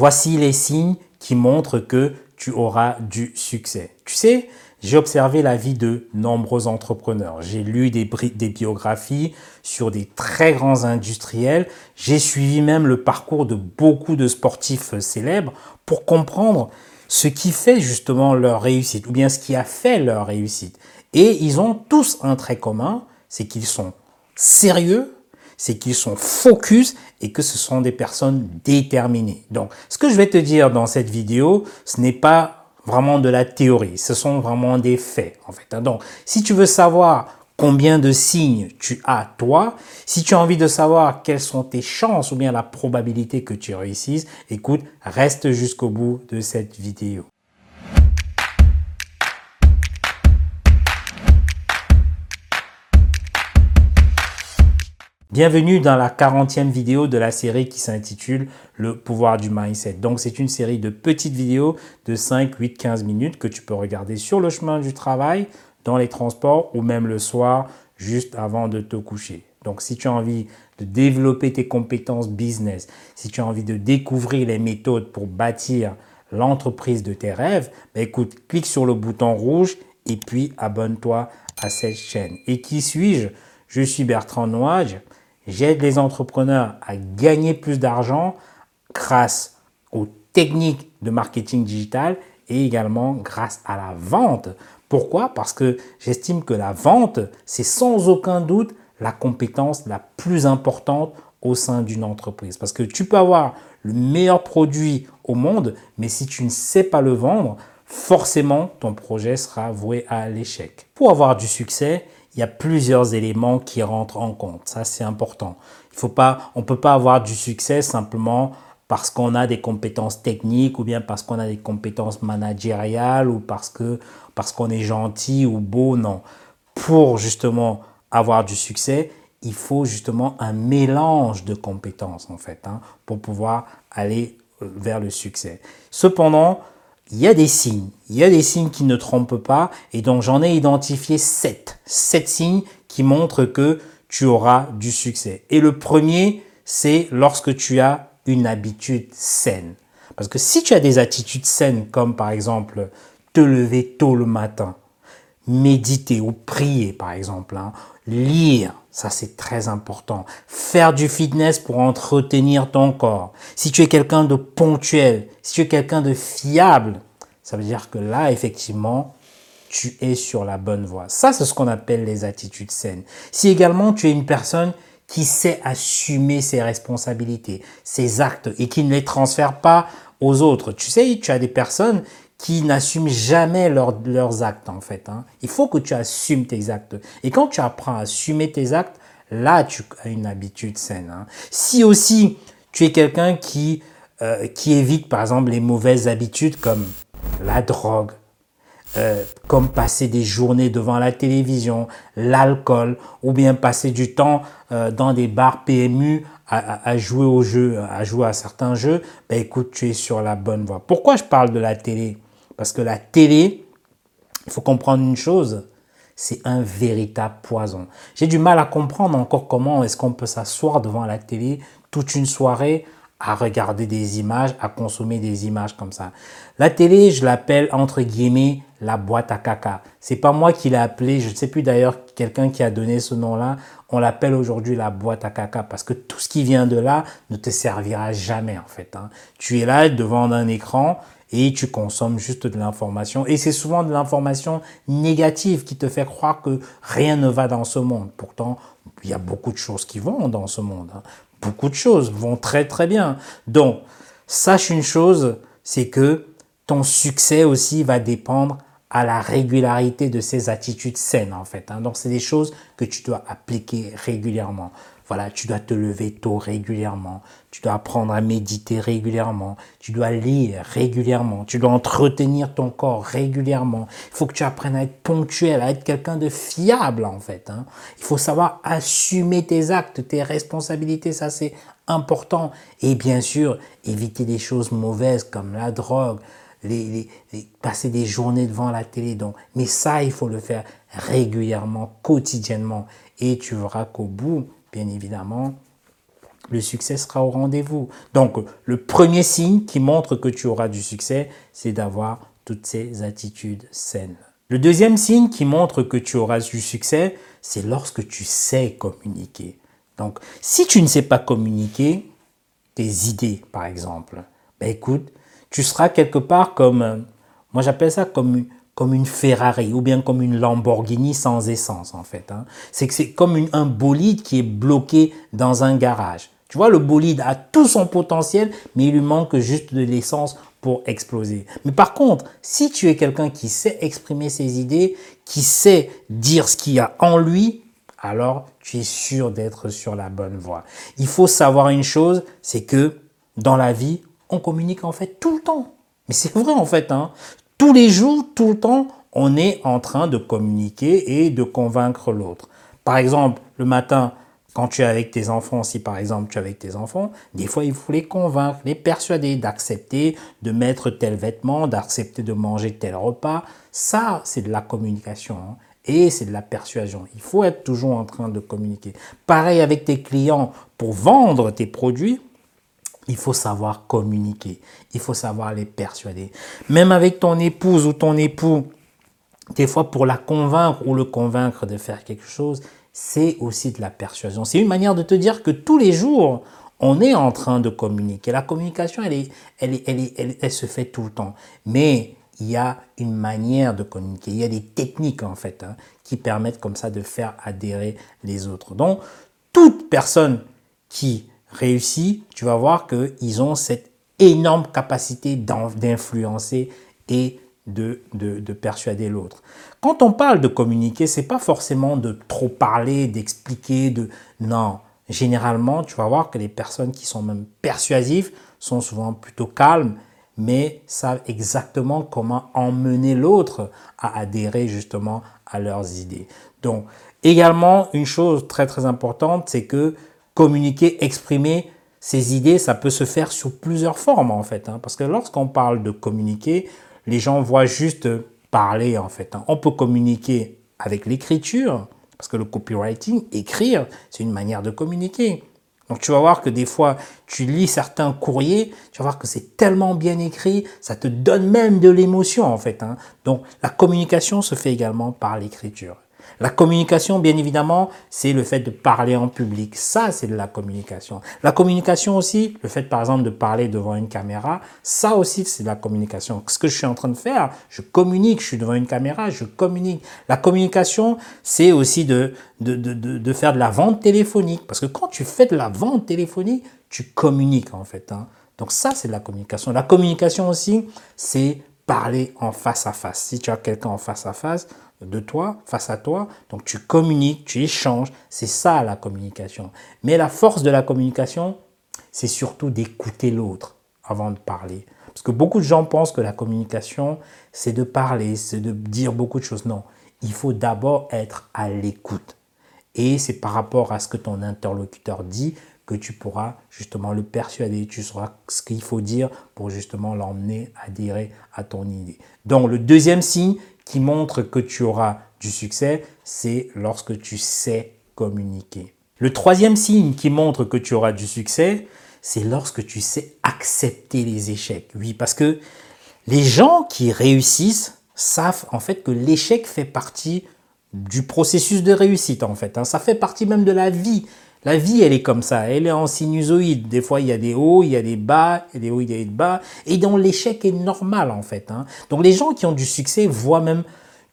Voici les signes qui montrent que tu auras du succès. Tu sais, j'ai observé la vie de nombreux entrepreneurs. J'ai lu des, biographies sur des très grands industriels. J'ai suivi même le parcours de beaucoup de sportifs célèbres pour comprendre ce qui fait justement leur réussite ou bien ce qui a fait leur réussite. Et ils ont tous un trait commun, c'est qu'ils sont sérieux, c'est qu'ils sont focus et que ce sont des personnes déterminées. Donc, ce que je vais te dire dans cette vidéo, ce n'est pas vraiment de la théorie, ce sont vraiment des faits en fait. Donc, si tu veux savoir combien de signes tu as toi, si tu as envie de savoir quelles sont tes chances ou bien la probabilité que tu réussisses, écoute, reste jusqu'au bout de cette vidéo. Bienvenue dans la 40e vidéo de la série qui s'intitule Le pouvoir du mindset. Donc c'est une série de petites vidéos de 5, 8, 15 minutes que tu peux regarder sur le chemin du travail, dans les transports ou même le soir juste avant de te coucher. Donc si tu as envie de développer tes compétences business, si tu as envie de découvrir les méthodes pour bâtir l'entreprise de tes rêves, ben écoute, clique sur le bouton rouge et puis abonne-toi à cette chaîne. Et qui suis-je? Je suis Bertrand Noage J'aide les entrepreneurs à gagner plus d'argent grâce aux techniques de marketing digital et également grâce à la vente. Pourquoi? Parce que j'estime que la vente, c'est sans aucun doute la compétence la plus importante au sein d'une entreprise. Parce que tu peux avoir le meilleur produit au monde, mais si tu ne sais pas le vendre, forcément ton projet sera voué à l'échec. Pour avoir du succès, il y a plusieurs éléments qui rentrent en compte. Ça, c'est important. Il faut pas, on ne peut pas avoir du succès simplement parce qu'on a des compétences techniques ou bien parce qu'on a des compétences managériales ou parce que parce qu'on est gentil ou beau. Non. Pour justement avoir du succès, il faut justement un mélange de compétences en fait hein, pour pouvoir aller euh, vers le succès. Cependant, il y a des signes. Il y a des signes qui ne trompent pas et donc j'en ai identifié sept. Sept signes qui montrent que tu auras du succès. Et le premier, c'est lorsque tu as une habitude saine. Parce que si tu as des attitudes saines comme par exemple te lever tôt le matin, méditer ou prier par exemple, hein, lire, ça c'est très important. Faire du fitness pour entretenir ton corps. Si tu es quelqu'un de ponctuel, si tu es quelqu'un de fiable, ça veut dire que là, effectivement, tu es sur la bonne voie. Ça, c'est ce qu'on appelle les attitudes saines. Si également tu es une personne qui sait assumer ses responsabilités, ses actes et qui ne les transfère pas aux autres. Tu sais, tu as des personnes qui n'assument jamais leurs actes en fait. Hein. Il faut que tu assumes tes actes. Et quand tu apprends à assumer tes actes, là tu as une habitude saine. Hein. Si aussi tu es quelqu'un qui, euh, qui évite par exemple les mauvaises habitudes comme la drogue, euh, comme passer des journées devant la télévision, l'alcool, ou bien passer du temps euh, dans des bars PMU à, jouer aux jeux, à jouer à certains jeux, ben écoute, tu es sur la bonne voie. Pourquoi je parle de la télé? Parce que la télé, il faut comprendre une chose, c'est un véritable poison. J'ai du mal à comprendre encore comment est-ce qu'on peut s'asseoir devant la télé toute une soirée à regarder des images, à consommer des images comme ça. La télé, je l'appelle entre guillemets la boîte à caca. C'est pas moi qui l'ai appelé, je ne sais plus d'ailleurs quelqu'un qui a donné ce nom-là. On l'appelle aujourd'hui la boîte à caca parce que tout ce qui vient de là ne te servira jamais en fait. Hein. Tu es là devant un écran et tu consommes juste de l'information. Et c'est souvent de l'information négative qui te fait croire que rien ne va dans ce monde. Pourtant, il y a beaucoup de choses qui vont dans ce monde. Hein beaucoup de choses vont très très bien. Donc, sache une chose, c'est que ton succès aussi va dépendre à la régularité de ces attitudes saines en fait. Hein. Donc, c'est des choses que tu dois appliquer régulièrement. Voilà, tu dois te lever tôt régulièrement, tu dois apprendre à méditer régulièrement, tu dois lire régulièrement, tu dois entretenir ton corps régulièrement. Il faut que tu apprennes à être ponctuel, à être quelqu'un de fiable en fait. Hein. Il faut savoir assumer tes actes, tes responsabilités, ça c'est important. Et bien sûr, éviter des choses mauvaises comme la drogue, les, passer des journées devant la télé. Donc, mais ça, il faut le faire régulièrement, quotidiennement. Et tu verras qu'au bout, bien évidemment, le succès sera au rendez-vous. Donc, le premier signe qui montre que tu auras du succès, c'est d'avoir toutes ces attitudes saines. Le deuxième signe qui montre que tu auras du succès, c'est lorsque tu sais communiquer. Donc, si tu ne sais pas communiquer, tes idées, par exemple, ben écoute, tu seras quelque part comme, moi j'appelle ça comme, comme une Ferrari ou bien comme une Lamborghini sans essence, en fait. Hein. C'est que c'est comme un bolide qui est bloqué dans un garage. Tu vois, le bolide a tout son potentiel, mais il lui manque juste de l'essence pour exploser. Mais par contre, si tu es quelqu'un qui sait exprimer ses idées, qui sait dire ce qu'il y a en lui, alors tu es sûr d'être sur la bonne voie. Il faut savoir une chose, c'est que dans la vie, on communique en fait tout le temps. Mais c'est vrai en fait, hein. Tous les jours, tout le temps, on est en train de communiquer et de convaincre l'autre. Par exemple, le matin, quand tu es avec tes enfants, si par exemple tu es avec tes enfants, des fois il faut les convaincre, les persuader d'accepter de mettre tel vêtement, d'accepter de manger tel repas. Ça, c'est de la communication hein. et c'est de la persuasion. Il faut être toujours en train de communiquer. Pareil avec tes clients, pour vendre tes produits, il faut savoir communiquer, il faut savoir les persuader. Même avec ton épouse ou ton époux, des fois pour la convaincre ou le convaincre de faire quelque chose, c'est aussi de la persuasion. C'est une manière de te dire que tous les jours, on est en train de communiquer. La communication, elle, est, elle, elle, se fait tout le temps. Mais il y a une manière de communiquer. Il y a des techniques, en fait, hein, qui permettent comme ça de faire adhérer les autres. Donc, toute personne qui réussit, tu vas voir qu'ils ont cette énorme capacité d'influencer et de, de, persuader l'autre. Quand on parle de communiquer, c'est pas forcément de trop parler, d'expliquer, de non. Généralement, tu vas voir que les personnes qui sont même persuasives sont souvent plutôt calmes, mais savent exactement comment emmener l'autre à adhérer justement à leurs idées. Donc, également, une chose très très importante, c'est que communiquer, exprimer ses idées, ça peut se faire sous plusieurs formes en fait. Hein. parce que lorsqu'on parle de communiquer, les gens voient juste parler en fait. Hein. On peut communiquer avec l'écriture, parce que le copywriting, écrire, c'est une manière de communiquer. Donc tu vas voir que des fois, tu lis certains courriers, tu vas voir que c'est tellement bien écrit, ça te donne même de l'émotion en fait. Hein. Donc la communication se fait également par l'écriture. La communication, bien évidemment, c'est le fait de parler en public. Ça, c'est de la communication. La communication aussi, le fait par exemple de parler devant une caméra, ça aussi, c'est de la communication. Ce que je suis en train de faire, je communique, je suis devant une caméra, je communique. La communication, c'est aussi de, de, de, de, faire de la vente téléphonique. Parce que quand tu fais de la vente téléphonique, tu communiques en fait. Hein. Donc ça, c'est de la communication. La communication aussi, c'est parler en face à face. Si tu as quelqu'un en face à face, de toi, face à toi. Donc tu communiques, tu échanges. C'est ça la communication. Mais la force de la communication, c'est surtout d'écouter l'autre avant de parler. Parce que beaucoup de gens pensent que la communication, c'est de parler, c'est de dire beaucoup de choses. Non, il faut d'abord être à l'écoute. Et c'est par rapport à ce que ton interlocuteur dit que tu pourras justement le persuader, tu sauras ce qu'il faut dire pour justement l'emmener adhérer à ton idée. Donc le deuxième signe, montre que tu auras du succès, c'est lorsque tu sais communiquer. Le troisième signe qui montre que tu auras du succès, c'est lorsque tu sais accepter les échecs. Oui, parce que les gens qui réussissent savent en fait que l'échec fait partie du processus de réussite en fait. Hein. Ça fait partie même de la vie. La vie, elle est comme ça, elle est en sinusoïde. Des fois, il y a des hauts, il y a des bas, il y a des hauts, il y a des bas. Et donc, l'échec est normal, en fait. Hein. Donc, les gens qui ont du succès voient même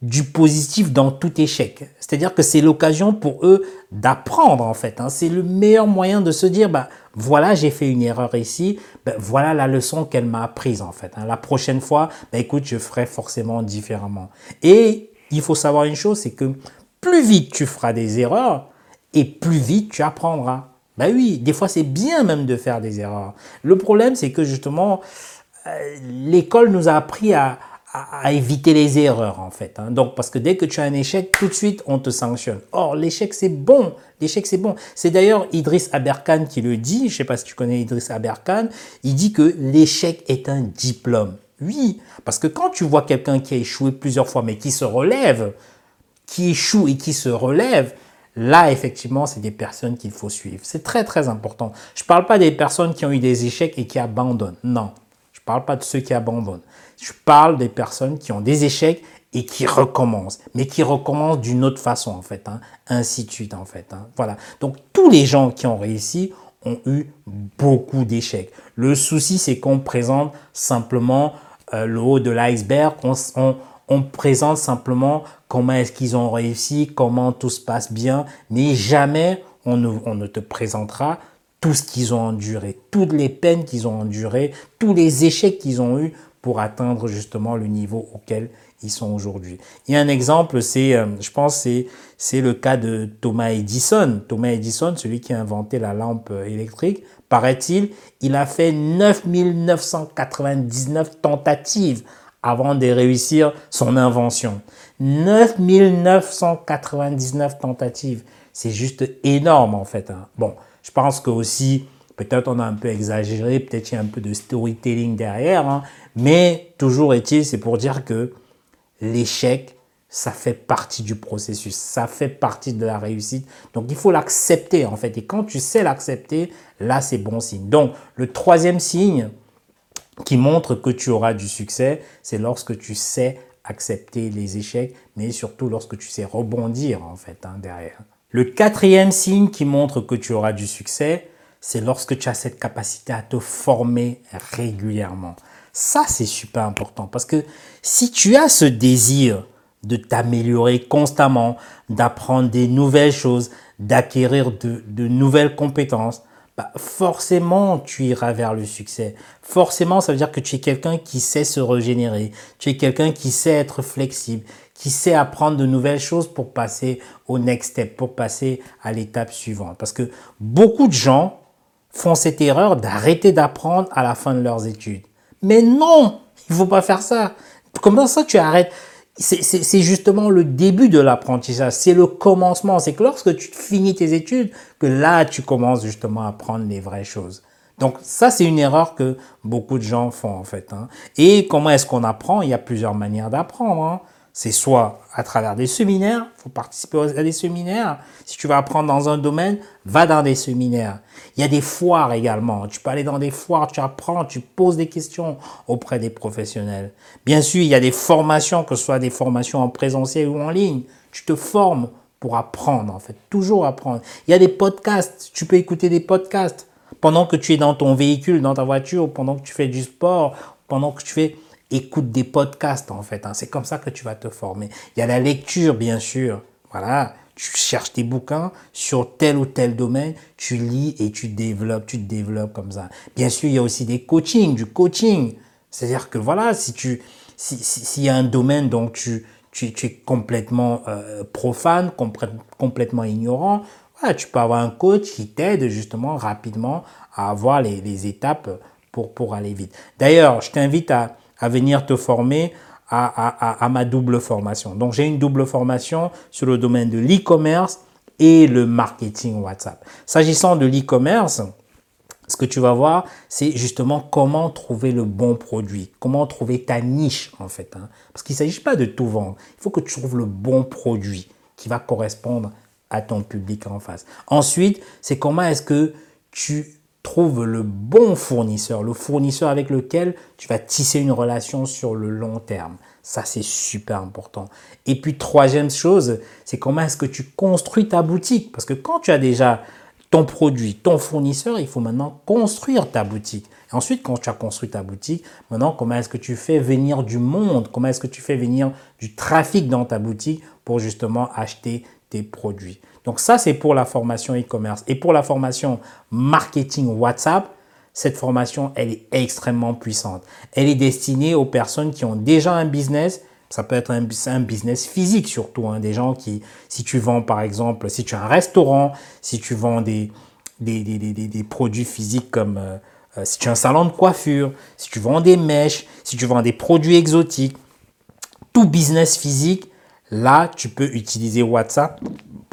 du positif dans tout échec. C'est-à-dire que c'est l'occasion pour eux d'apprendre, en fait. Hein. C'est le meilleur moyen de se dire, bah, voilà, j'ai fait une erreur ici, bah, voilà la leçon qu'elle m'a apprise, en fait. Hein. La prochaine fois, bah, écoute, je ferai forcément différemment. Et il faut savoir une chose, c'est que plus vite tu feras des erreurs, et plus vite tu apprendras. Ben oui, des fois c'est bien même de faire des erreurs. Le problème c'est que justement, euh, l'école nous a appris à, éviter les erreurs en fait. Hein. Donc parce que dès que tu as un échec, tout de suite on te sanctionne. Or l'échec c'est bon, l'échec c'est bon. C'est d'ailleurs Idriss Aberkan qui le dit, je sais pas si tu connais Idriss Aberkan, il dit que l'échec est un diplôme. Oui, parce que quand tu vois quelqu'un qui a échoué plusieurs fois mais qui se relève, qui échoue et qui se relève, là, effectivement, c'est des personnes qu'il faut suivre. C'est très, très important. Je ne parle pas des personnes qui ont eu des échecs et qui abandonnent. Non, je ne parle pas de ceux qui abandonnent. Je parle des personnes qui ont des échecs et qui recommencent, mais qui recommencent d'une autre façon, en fait. Hein. ainsi de suite, en fait. Hein. Voilà. Donc, tous les gens qui ont réussi ont eu beaucoup d'échecs. Le souci, c'est qu'on présente simplement euh, le haut de l'iceberg, présente simplement comment est-ce qu'ils ont réussi, comment tout se passe bien, mais jamais on ne, te présentera tout ce qu'ils ont enduré, toutes les peines qu'ils ont endurées, tous les échecs qu'ils ont eus pour atteindre justement le niveau auquel ils sont aujourd'hui. Il y a un exemple, c'est, euh, je pense, c'est, le cas de Thomas Edison. Thomas Edison, celui qui a inventé la lampe électrique, paraît-il, il a fait 9999 tentatives avant de réussir son invention. 9999 tentatives. C'est juste énorme en fait. Hein. Bon, je pense que aussi, peut-être on a un peu exagéré, peut-être il y a un peu de storytelling derrière, hein. mais toujours est-il, c'est pour dire que l'échec, ça fait partie du processus, ça fait partie de la réussite. Donc il faut l'accepter en fait. Et quand tu sais l'accepter, là c'est bon signe. Donc le troisième signe qui montre que tu auras du succès, c'est lorsque tu sais accepter les échecs, mais surtout lorsque tu sais rebondir en fait hein, derrière. Le quatrième signe qui montre que tu auras du succès, c'est lorsque tu as cette capacité à te former régulièrement. Ça, c'est super important parce que si tu as ce désir de t'améliorer constamment, d'apprendre des nouvelles choses, d'acquérir de, nouvelles compétences, bah forcément tu iras vers le succès. Forcément, ça veut dire que tu es quelqu'un qui sait se régénérer, tu es quelqu'un qui sait être flexible, qui sait apprendre de nouvelles choses pour passer au next step, pour passer à l'étape suivante. Parce que beaucoup de gens font cette erreur d'arrêter d'apprendre à la fin de leurs études. Mais non, il ne faut pas faire ça. Comment ça tu arrêtes? C'est justement le début de l'apprentissage, c'est le commencement. C'est que lorsque tu finis tes études, que là, tu commences justement à apprendre les vraies choses. Donc ça, c'est une erreur que beaucoup de gens font en fait. Hein. Et comment est-ce qu'on apprend? Il y a plusieurs manières d'apprendre. Hein. C'est soit à travers des séminaires, faut participer à des séminaires. Si tu vas apprendre dans un domaine, va dans des séminaires. Il y a des foires également. Tu peux aller dans des foires, tu apprends, tu poses des questions auprès des professionnels. Bien sûr, il y a des formations, que ce soit des formations en présentiel ou en ligne. Tu te formes pour apprendre, en fait, toujours apprendre. Il y a des podcasts, tu peux écouter des podcasts pendant que tu es dans ton véhicule, dans ta voiture, pendant que tu fais du sport, pendant que tu fais écoute des podcasts en fait. Hein. C'est comme ça que tu vas te former. Il y a la lecture bien sûr. Voilà, tu cherches tes bouquins sur tel ou tel domaine, tu lis et tu développes, tu te développes comme ça. Bien sûr, il y a aussi des coachings, du coaching. C'est-à-dire que voilà, si tu, s'il si, y a un domaine dont tu, tu, tu es complètement euh, profane, complètement ignorant, voilà, tu peux avoir un coach qui t'aide justement rapidement à avoir les, les étapes pour, pour aller vite. D'ailleurs, je t'invite à, à venir te former à, ma double formation. Donc j'ai une double formation sur le domaine de l'e-commerce et le marketing WhatsApp. S'agissant de l'e-commerce, ce que tu vas voir, c'est justement comment trouver le bon produit, comment trouver ta niche en fait. Hein. Parce qu'il ne s'agit pas de tout vendre, il faut que tu trouves le bon produit qui va correspondre à ton public en face. Ensuite, c'est comment est-ce que tu trouve le bon fournisseur, le fournisseur avec lequel tu vas tisser une relation sur le long terme. Ça, c'est super important. Et puis, troisième chose, c'est comment est-ce que tu construis ta boutique? Parce que quand tu as déjà ton produit, ton fournisseur, il faut maintenant construire ta boutique. Ensuite, quand tu as construit ta boutique, maintenant, comment est-ce que tu fais venir du monde? Comment est-ce que tu fais venir du trafic dans ta boutique pour justement acheter tes produits? Donc ça, c'est pour la formation e-commerce. Et pour la formation marketing WhatsApp, cette formation, elle est extrêmement puissante. Elle est destinée aux personnes qui ont déjà un business. Ça peut être un, business physique surtout. Hein. des gens qui, si tu vends par exemple, si tu as un restaurant, si tu vends des, produits physiques comme euh, euh, si tu as un salon de coiffure, si tu vends des mèches, si tu vends des produits exotiques, tout business physique, là, tu peux utiliser WhatsApp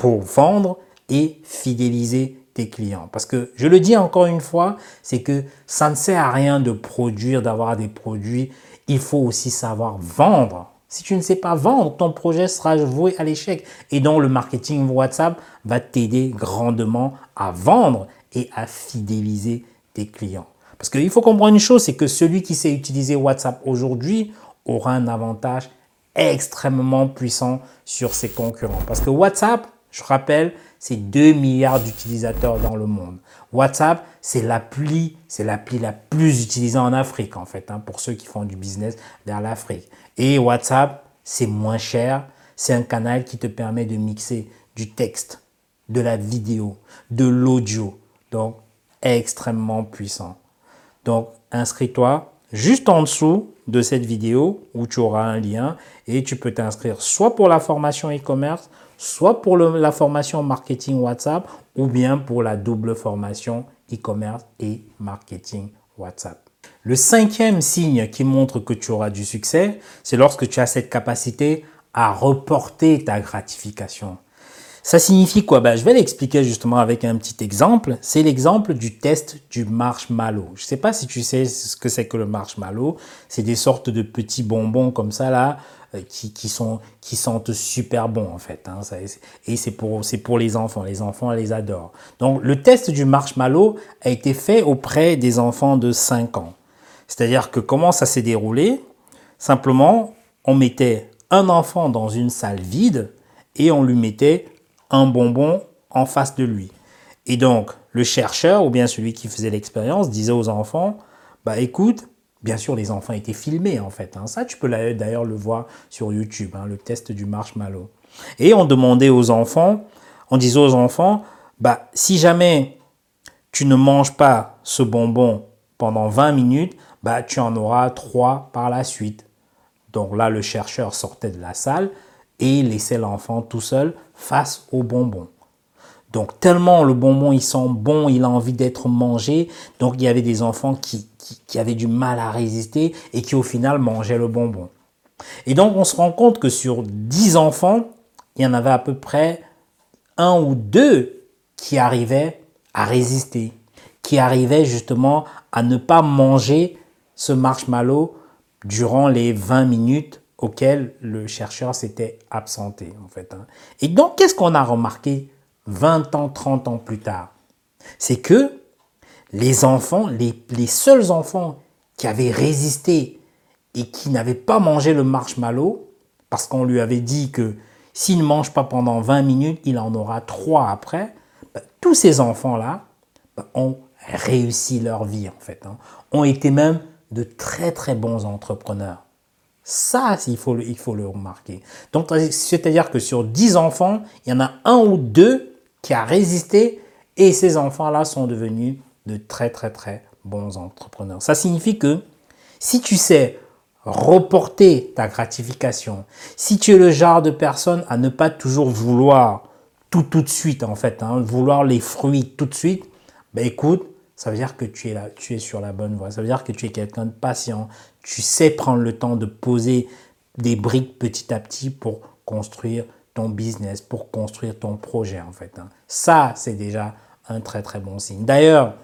vendre et fidéliser tes clients. Parce que je le dis encore une fois, c'est que ça ne sert à rien de produire, d'avoir des produits. Il faut aussi savoir vendre Si tu ne sais pas vendre, ton projet sera voué à l'échec. Et donc le marketing WhatsApp va t'aider grandement à vendre et à fidéliser tes clients. Parce qu'il faut comprendre une chose, c'est que celui qui sait utiliser WhatsApp aujourd'hui aura un avantage extrêmement puissant sur ses concurrents. Parce que WhatsApp, je rappelle, c'est 2 milliards d'utilisateurs dans le monde. WhatsApp, c'est l'appli, c'est l'appli la plus utilisée en Afrique en fait, hein, pour ceux qui font du business vers l'Afrique. Et WhatsApp, c'est moins cher, c'est un canal qui te permet de mixer du texte, de la vidéo, de l'audio. Donc, extrêmement puissant. Donc, inscris-toi juste en dessous de cette vidéo où tu auras un lien et tu peux t'inscrire soit pour la formation e-commerce, soit pour la formation marketing WhatsApp ou bien pour la double formation e-commerce et marketing WhatsApp. Le cinquième signe qui montre que tu auras du succès, c'est lorsque tu as cette capacité à reporter ta gratification. Ça signifie quoi? Ben, Je vais l'expliquer justement avec un petit exemple. C'est l'exemple du test du marshmallow. Je ne sais pas si tu sais ce que c'est que le marshmallow. C'est des sortes de petits bonbons comme ça là qui, qui, sont, qui sentent super bon en fait. Hein. et c'est pour, pour les enfants. Les enfants les adorent. Donc le test du marshmallow a été fait auprès des enfants de 5 ans. C'est-à-dire que comment ça s'est déroulé? Simplement, on mettait un enfant dans une salle vide et on lui mettait un bonbon en face de lui. Et donc, le chercheur ou bien celui qui faisait l'expérience disait aux enfants, bah écoute, bien sûr les enfants étaient filmés en fait. Hein. Ça, tu peux d'ailleurs le voir sur YouTube, hein, le test du marshmallow. Et on demandait aux enfants, on disait aux enfants, bah si jamais tu ne manges pas ce bonbon pendant 20 minutes, bah tu en auras 3 par la suite. Donc là, le chercheur sortait de la salle et laissait l'enfant tout seul face au bonbon. Donc tellement le bonbon il sent bon, il a envie d'être mangé, donc il y avait des enfants qui, qui, avaient du mal à résister et qui au final mangeaient le bonbon. Et donc on se rend compte que sur 10 enfants, il y en avait à peu près un ou deux qui arrivaient à résister, qui arrivaient justement à ne pas manger ce marshmallow durant les 20 minutes auquel le chercheur s'était absenté en fait. Hein. Et donc qu'est-ce qu'on a remarqué? 20 ans, 30 ans plus tard C'est que les enfants, les, seuls enfants qui avaient résisté et qui n'avaient pas mangé le marshmallow, parce qu'on lui avait dit que s'il ne mange pas pendant 20 minutes, il en aura 3 après, ben, tous ces enfants-là ben, ont réussi leur vie en fait, hein. ont été même de très très bons entrepreneurs. Ça, il faut, le, il faut le remarquer. Donc, c'est-à-dire que sur 10 enfants, il y en a un ou deux qui a résisté et ces enfants-là sont devenus de très, très, très bons entrepreneurs. Ça signifie que si tu sais reporter ta gratification, si tu es le genre de personne à ne pas toujours vouloir tout tout de suite, en fait, hein, vouloir les fruits tout de suite, ben écoute, ça veut dire que tu es là, tu es sur la bonne voie. Ça veut dire que tu es quelqu'un de patient. Tu sais prendre le temps de poser des briques petit à petit pour construire ton business, pour construire ton projet en fait. Hein. Ça, c'est déjà un très très bon signe. D'ailleurs,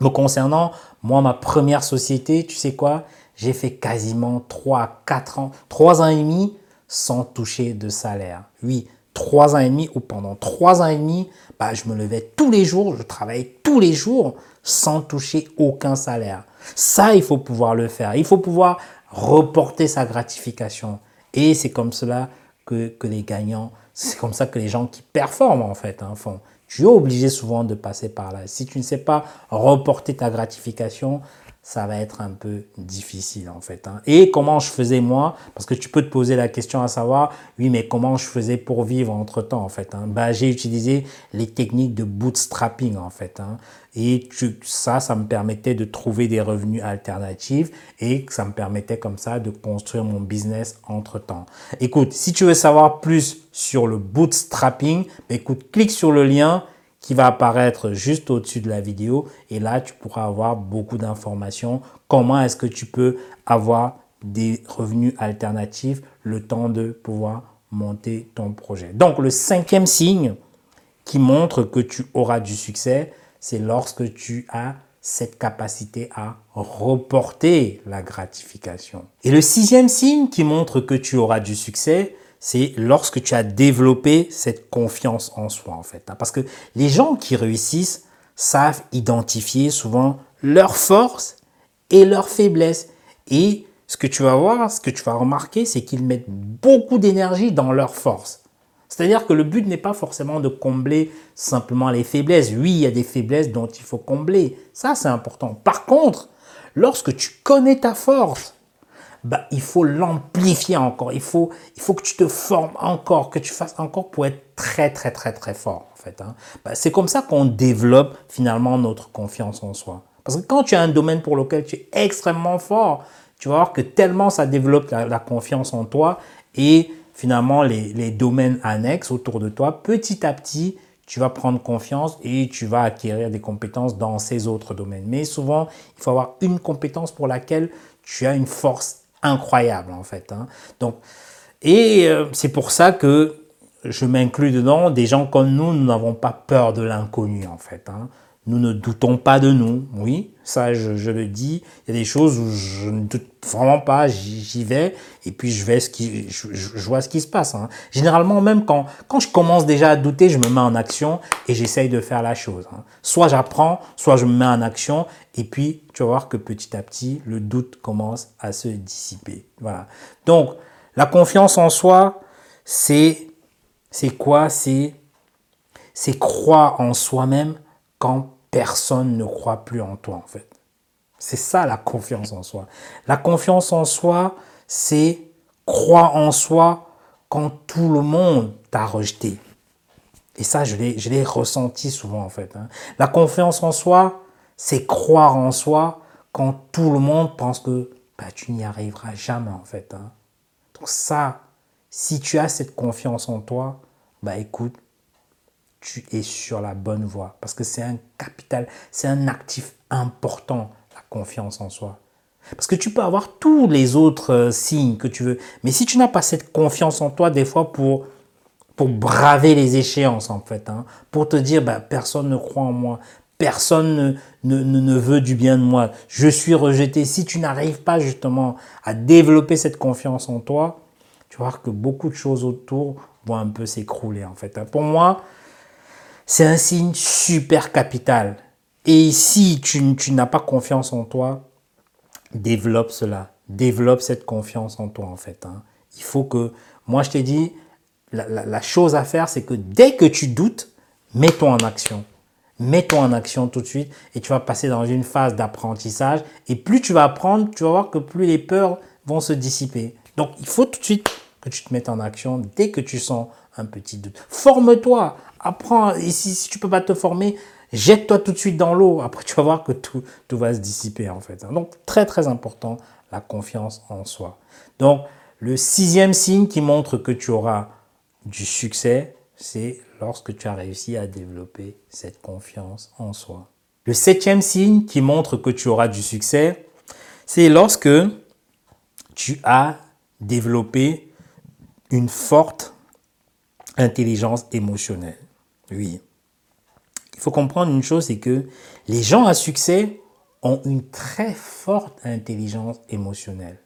me concernant, moi, ma première société, tu sais quoi? J'ai fait quasiment 3, 4 ans, 3 ans et demi sans toucher de salaire. Oui, 3 ans et demi ou pendant 3 ans et demi, bah, je me levais tous les jours, je travaillais tous les jours sans toucher aucun salaire. Ça, il faut pouvoir le faire. Il faut pouvoir reporter sa gratification. Et c'est comme cela que, les gagnants, c'est comme ça que les gens qui performent en fait hein, font. Tu es obligé souvent de passer par là. Si tu ne sais pas reporter ta gratification, ça va être un peu difficile en fait. Hein. Et comment je faisais moi? Parce que tu peux te poser la question à savoir, oui, mais comment je faisais pour vivre entre temps en fait hein? bah, J'ai utilisé les techniques de bootstrapping en fait. Hein. Et ça, ça me permettait de trouver des revenus alternatifs et ça me permettait comme ça de construire mon business entre temps. Écoute, si tu veux savoir plus sur le bootstrapping, bah, écoute, clique sur le lien qui va apparaître juste au-dessus de la vidéo. Et là, tu pourras avoir beaucoup d'informations. Comment est-ce que tu peux avoir des revenus alternatifs le temps de pouvoir monter ton projet? Donc, le cinquième signe qui montre que tu auras du succès, c'est lorsque tu as cette capacité à reporter la gratification. Et le sixième signe qui montre que tu auras du succès, c'est lorsque tu as développé cette confiance en soi, en fait. Parce que les gens qui réussissent savent identifier souvent leurs forces et leurs faiblesses. Et ce que tu vas voir, ce que tu vas remarquer, c'est qu'ils mettent beaucoup d'énergie dans leurs forces. C'est-à-dire que le but n'est pas forcément de combler simplement les faiblesses. Oui, il y a des faiblesses dont il faut combler. Ça, c'est important. Par contre, lorsque tu connais ta force, bah, il faut l'amplifier encore. Il faut, il faut que tu te formes encore, que tu fasses encore pour être très, très, très, très fort. En fait, hein. bah, c'est comme ça qu'on développe finalement notre confiance en soi. Parce que quand tu as un domaine pour lequel tu es extrêmement fort, tu vas voir que tellement ça développe la, confiance en toi et finalement les, les, domaines annexes autour de toi, petit à petit, tu vas prendre confiance et tu vas acquérir des compétences dans ces autres domaines. Mais souvent, il faut avoir une compétence pour laquelle tu as une force incroyable en fait. Hein. Donc, et euh, c'est pour ça que je m'inclus dedans. Des gens comme nous, nous n'avons pas peur de l'inconnu en fait. Hein. Nous ne doutons pas de nous, oui, ça je, le dis. Il y a des choses où je ne doute vraiment pas, j'y vais et puis je vais ce qui, je, vois ce qui se passe. Hein. Généralement, même quand, quand je commence déjà à douter, je me mets en action et j'essaye de faire la chose. Hein. Soit j'apprends, soit je me mets en action et puis tu vas voir que petit à petit, le doute commence à se dissiper. Voilà. Donc, la confiance en soi, c'est c'est quoi? C'est c'est croire en soi-même quand personne ne croit plus en toi, en fait. C'est ça la confiance en soi. La confiance en soi, c'est croire en soi quand tout le monde t'a rejeté. Et ça, je l'ai ressenti souvent, en fait. Hein. La confiance en soi, c'est croire en soi quand tout le monde pense que bah, tu n'y arriveras jamais, en fait. Hein. Donc ça, si tu as cette confiance en toi, bah écoute, tu es sur la bonne voie. Parce que c'est un capital, c'est un actif important, la confiance en soi. Parce que tu peux avoir tous les autres euh, signes que tu veux, mais si tu n'as pas cette confiance en toi, des fois pour, braver les échéances, en fait, hein, pour te dire, bah, personne ne croit en moi, personne ne, ne, ne veut du bien de moi, je suis rejeté. Si tu n'arrives pas justement à développer cette confiance en toi, tu vas voir que beaucoup de choses autour vont un peu s'écrouler, en fait. Hein. Pour moi, c'est un signe super capital. Et si tu, n'as pas confiance en toi, développe cela. Développe cette confiance en toi, en fait. Hein. Il faut que, moi je t'ai dit, la, la, chose à faire, c'est que dès que tu doutes, mets-toi en action. Mets-toi en action tout de suite et tu vas passer dans une phase d'apprentissage. Et plus tu vas apprendre, tu vas voir que plus les peurs vont se dissiper. Donc, il faut tout de suite que tu te mettes en action dès que tu sens un petit doute. Forme-toi, apprends. Et si, tu peux pas te former, jette-toi tout de suite dans l'eau. Après, tu vas voir que tout, tout va se dissiper en fait. Donc, très très important, la confiance en soi. Donc, le sixième signe qui montre que tu auras du succès, c'est lorsque tu as réussi à développer cette confiance en soi. Le septième signe qui montre que tu auras du succès, c'est lorsque tu as développé une forte intelligence émotionnelle. Oui. Il faut comprendre une chose, c'est que les gens à succès ont une très forte intelligence émotionnelle.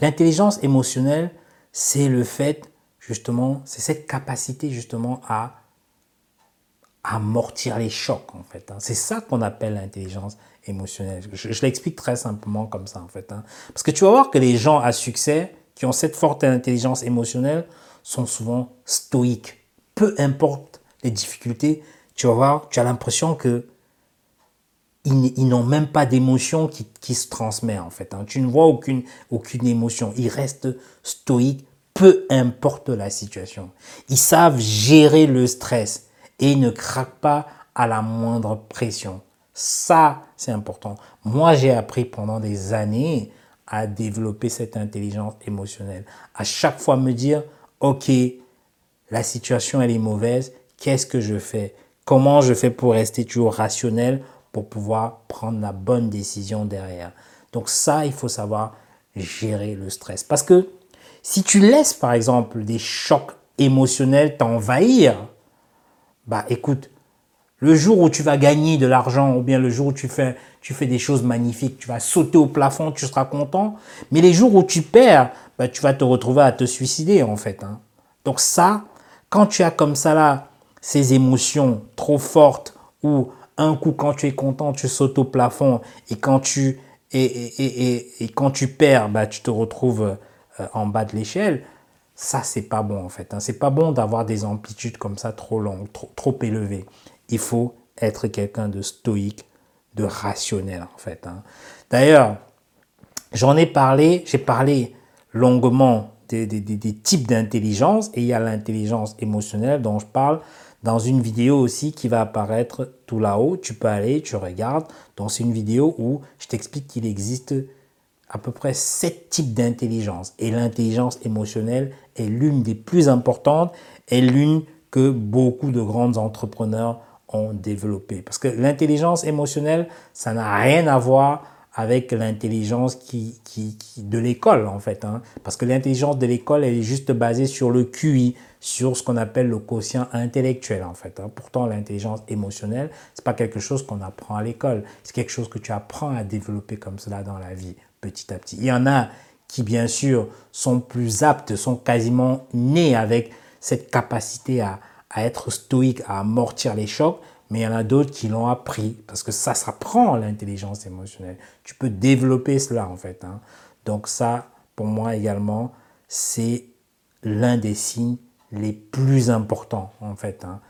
L'intelligence émotionnelle, c'est le fait, justement, c'est cette capacité, justement, à amortir les chocs, en fait. Hein. C'est ça qu'on appelle l'intelligence émotionnelle. Je, l'explique très simplement comme ça, en fait. Hein. Parce que tu vas voir que les gens à succès, qui ont cette forte intelligence émotionnelle, sont souvent stoïques. Peu importe les difficultés, tu vas voir, tu as l'impression que ils, n'ont même pas d'émotion qui, se transmet en fait. Hein. Tu ne vois aucune, aucune émotion. Ils restent stoïques, peu importe la situation. Ils savent gérer le stress et ils ne craquent pas à la moindre pression. Ça, c'est important. Moi, j'ai appris pendant des années à développer cette intelligence émotionnelle. À chaque fois me dire, ok, la situation elle est mauvaise, qu'est-ce que je fais? Comment je fais pour rester toujours rationnel pour pouvoir prendre la bonne décision derrière? Donc ça, il faut savoir gérer le stress. Parce que si tu laisses par exemple des chocs émotionnels t'envahir, bah écoute, Le jour où tu vas gagner de l'argent ou bien le jour où tu fais, tu fais des choses magnifiques, tu vas sauter au plafond, tu seras content. Mais les jours où tu perds, bah, tu vas te retrouver à te suicider en fait. Hein. Donc ça, quand tu as comme ça là ces émotions trop fortes ou un coup quand tu es content, tu sautes au plafond et quand tu, et, et, et, quand tu perds, bah, tu te retrouves euh, en bas de l'échelle. Ça, c'est pas bon en fait. Hein. C'est pas bon d'avoir des amplitudes comme ça trop longues, trop, trop élevées il faut être quelqu'un de stoïque, de rationnel en fait. Hein. D'ailleurs, j'en ai parlé, j'ai parlé longuement des, types d'intelligence et il y a l'intelligence émotionnelle dont je parle dans une vidéo aussi qui va apparaître tout là-haut. Tu peux aller, tu regardes. Donc c'est une vidéo où je t'explique qu'il existe à peu près sept types d'intelligence et l'intelligence émotionnelle est l'une des plus importantes et l'une que beaucoup de grands entrepreneurs ont développé. Parce que l'intelligence émotionnelle, ça n'a rien à voir avec l'intelligence qui, qui, de l'école, en fait. Hein. Parce que l'intelligence de l'école, elle est juste basée sur le QI, sur ce qu'on appelle le quotient intellectuel, en fait. Hein. Pourtant, l'intelligence émotionnelle, c'est pas quelque chose qu'on apprend à l'école. C'est quelque chose que tu apprends à développer comme cela dans la vie, petit à petit. Il y en a qui, bien sûr, sont plus aptes, sont quasiment nés avec cette capacité à, à être stoïque, à amortir les chocs, mais il y en a d'autres qui l'ont appris, parce que ça s'apprend l'intelligence émotionnelle. Tu peux développer cela en fait. Hein. Donc ça, pour moi également, c'est l'un des signes les plus importants en fait, hein,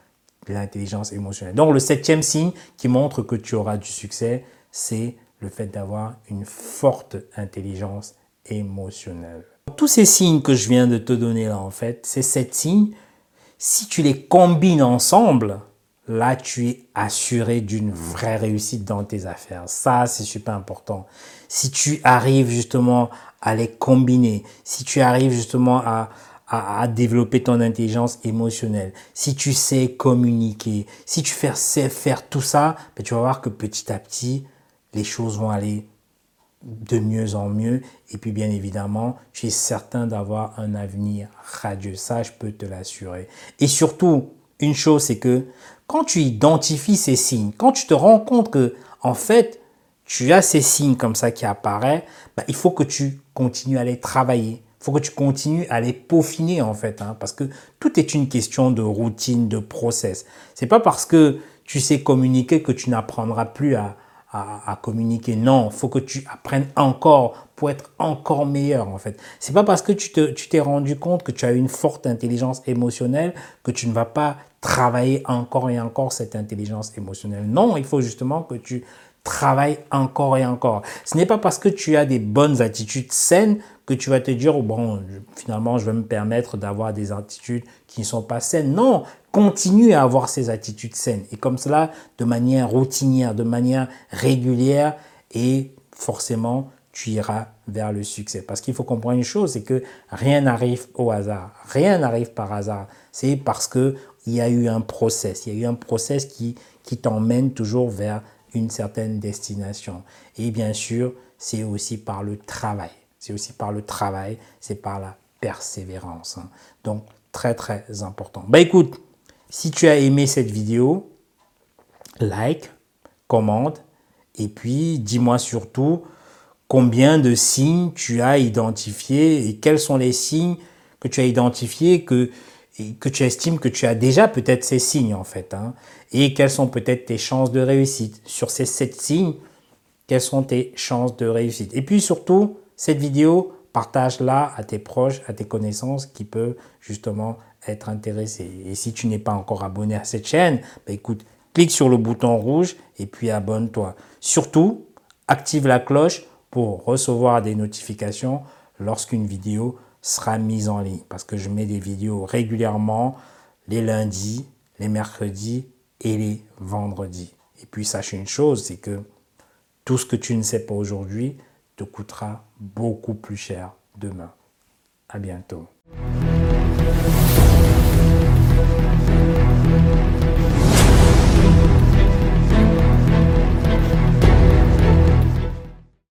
l'intelligence émotionnelle. Donc le septième signe qui montre que tu auras du succès, c'est le fait d'avoir une forte intelligence émotionnelle. Tous ces signes que je viens de te donner là, en fait, ces sept signes, si tu les combines ensemble, là, tu es assuré d'une vraie réussite dans tes affaires. Ça, c'est super important. Si tu arrives justement à les combiner, si tu arrives justement à, à, développer ton intelligence émotionnelle, si tu sais communiquer, si tu sais faire tout ça, ben, tu vas voir que petit à petit, les choses vont aller de mieux en mieux. Et puis, bien évidemment, tu es certain d'avoir un avenir radieux. Ça, je peux te l'assurer. Et surtout, une chose, c'est que quand tu identifies ces signes, quand tu te rends compte que, en fait, tu as ces signes comme ça qui apparaissent, bah, il faut que tu continues à les travailler. Il faut que tu continues à les peaufiner, en fait, hein, parce que tout est une question de routine, de process. C'est pas parce que tu sais communiquer que tu n'apprendras plus à, communiquer. Non, faut que tu apprennes encore pour être encore meilleur en fait. C'est pas parce que tu t'es tu rendu compte que tu as une forte intelligence émotionnelle que tu ne vas pas travailler encore et encore cette intelligence émotionnelle. Non, il faut justement que tu travailles encore et encore. Ce n'est pas parce que tu as des bonnes attitudes saines que tu vas te dire, oh, bon, finalement, je vais me permettre d'avoir des attitudes qui ne sont pas saines. Non, continue à avoir ces attitudes saines. Et comme cela, de manière routinière, de manière régulière, et forcément, tu iras vers le succès. Parce qu'il faut comprendre une chose, c'est que rien n'arrive au hasard. Rien n'arrive par hasard. C'est parce que il y a eu un process. Il y a eu un process qui, qui t'emmène toujours vers une certaine destination. Et bien sûr, c'est aussi par le travail. C'est aussi par le travail, c'est par la persévérance. Hein. Donc, très, très important. Bah écoute, si tu as aimé cette vidéo, like, commente, et puis dis-moi surtout combien de signes tu as identifiés et quels sont les signes que tu as identifiés que, que tu estimes que tu as déjà peut-être ces signes en fait. Hein, et quelles sont peut-être tes chances de réussite. Sur ces sept signes, quelles sont tes chances de réussite. Et puis surtout, cette vidéo, partage-la à tes proches, à tes connaissances qui peuvent justement être intéressés. Et si tu n'es pas encore abonné à cette chaîne, bah écoute, clique sur le bouton rouge et puis abonne-toi. Surtout, active la cloche pour recevoir des notifications lorsqu'une vidéo sera mise en ligne. Parce que je mets des vidéos régulièrement les lundis, les mercredis et les vendredis. Et puis sache une chose, c'est que tout ce que tu ne sais pas aujourd'hui, te coûtera beaucoup plus cher demain. À bientôt.